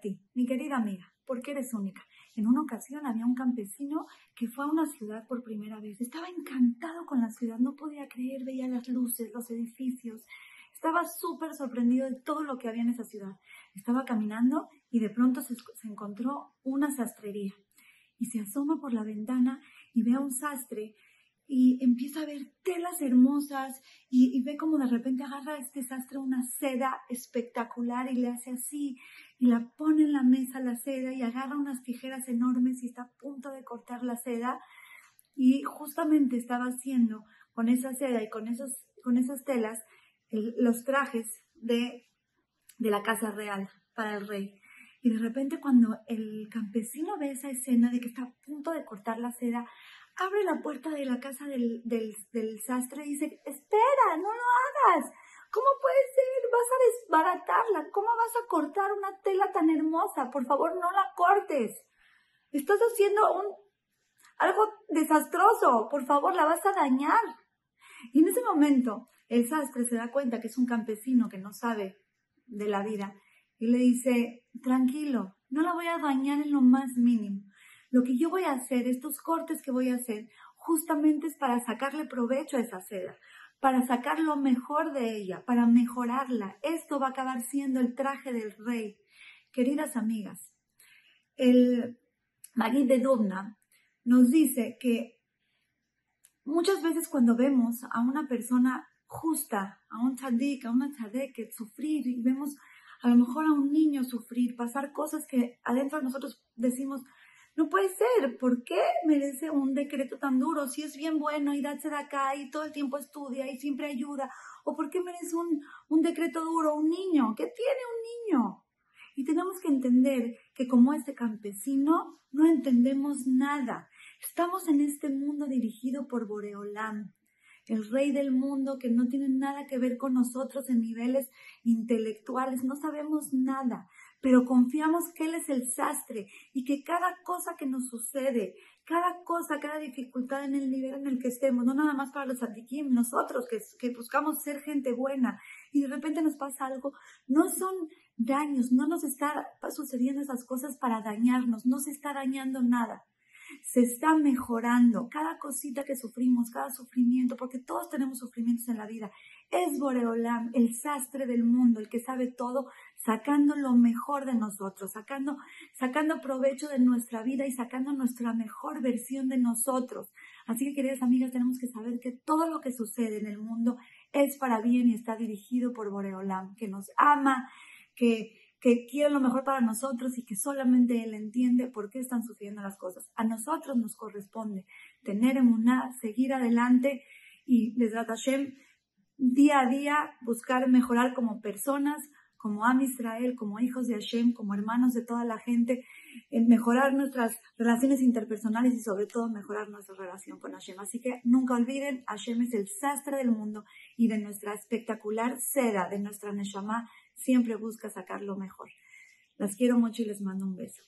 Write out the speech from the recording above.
ti, mi querida amiga, porque eres única. En una ocasión había un campesino que fue a una ciudad por primera vez. Estaba encantado con la ciudad, no podía creer, veía las luces, los edificios. Estaba súper sorprendido de todo lo que había en esa ciudad. Estaba caminando y de pronto se, se encontró una sastrería. Y se asoma por la ventana y ve a un sastre y empieza a ver telas hermosas y, ve como de repente agarra este sastre una seda espectacular y le hace así y la pone en la mesa la seda y agarra unas tijeras enormes y está a punto de cortar la seda y justamente estaba haciendo con esa seda y con, esos, con esas telas los trajes de, de la casa real para el rey. Y de repente cuando el campesino ve esa escena de que está a punto de cortar la seda, abre la puerta de la casa del, del, del sastre y dice, espera, no lo hagas. ¿Cómo puede ser? Vas a desbaratarla. ¿Cómo vas a cortar una tela tan hermosa? Por favor, no la cortes. Estás haciendo un algo desastroso. Por favor, la vas a dañar. Y en ese momento, el sastre se da cuenta que es un campesino que no sabe de la vida y le dice, tranquilo, no la voy a dañar en lo más mínimo. Lo que yo voy a hacer, estos cortes que voy a hacer, justamente es para sacarle provecho a esa seda, para sacar lo mejor de ella, para mejorarla. Esto va a acabar siendo el traje del rey. Queridas amigas, el Magid de Dubna nos dice que muchas veces cuando vemos a una persona justa, a un tzadik, a una tzadeket sufrir y vemos a lo mejor a un niño sufrir, pasar cosas que adentro de nosotros decimos, no puede ser. ¿Por qué merece un decreto tan duro? Si es bien bueno y darse de acá y todo el tiempo estudia y siempre ayuda. ¿O por qué merece un, un decreto duro un niño? ¿Qué tiene un niño? Y tenemos que entender que como este campesino no entendemos nada. Estamos en este mundo dirigido por Boreolam, el rey del mundo que no tiene nada que ver con nosotros en niveles intelectuales. No sabemos nada pero confiamos que Él es el sastre y que cada cosa que nos sucede, cada cosa, cada dificultad en el nivel en el que estemos, no nada más para los antiquim, nosotros que, que buscamos ser gente buena y de repente nos pasa algo, no son daños, no nos está sucediendo esas cosas para dañarnos, no se está dañando nada se está mejorando. Cada cosita que sufrimos, cada sufrimiento, porque todos tenemos sufrimientos en la vida, es Boreolam, el sastre del mundo, el que sabe todo, sacando lo mejor de nosotros, sacando, sacando provecho de nuestra vida y sacando nuestra mejor versión de nosotros. Así que, queridas amigas, tenemos que saber que todo lo que sucede en el mundo es para bien y está dirigido por Boreolam, que nos ama, que que quiere lo mejor para nosotros y que solamente Él entiende por qué están sucediendo las cosas. A nosotros nos corresponde tener emuná, seguir adelante y desde Hashem día a día buscar mejorar como personas, como Am Israel, como hijos de Hashem, como hermanos de toda la gente, en mejorar nuestras relaciones interpersonales y sobre todo mejorar nuestra relación con Hashem. Así que nunca olviden, Hashem es el sastre del mundo y de nuestra espectacular seda, de nuestra Neshama, siempre busca sacar lo mejor. Las quiero mucho y les mando un beso.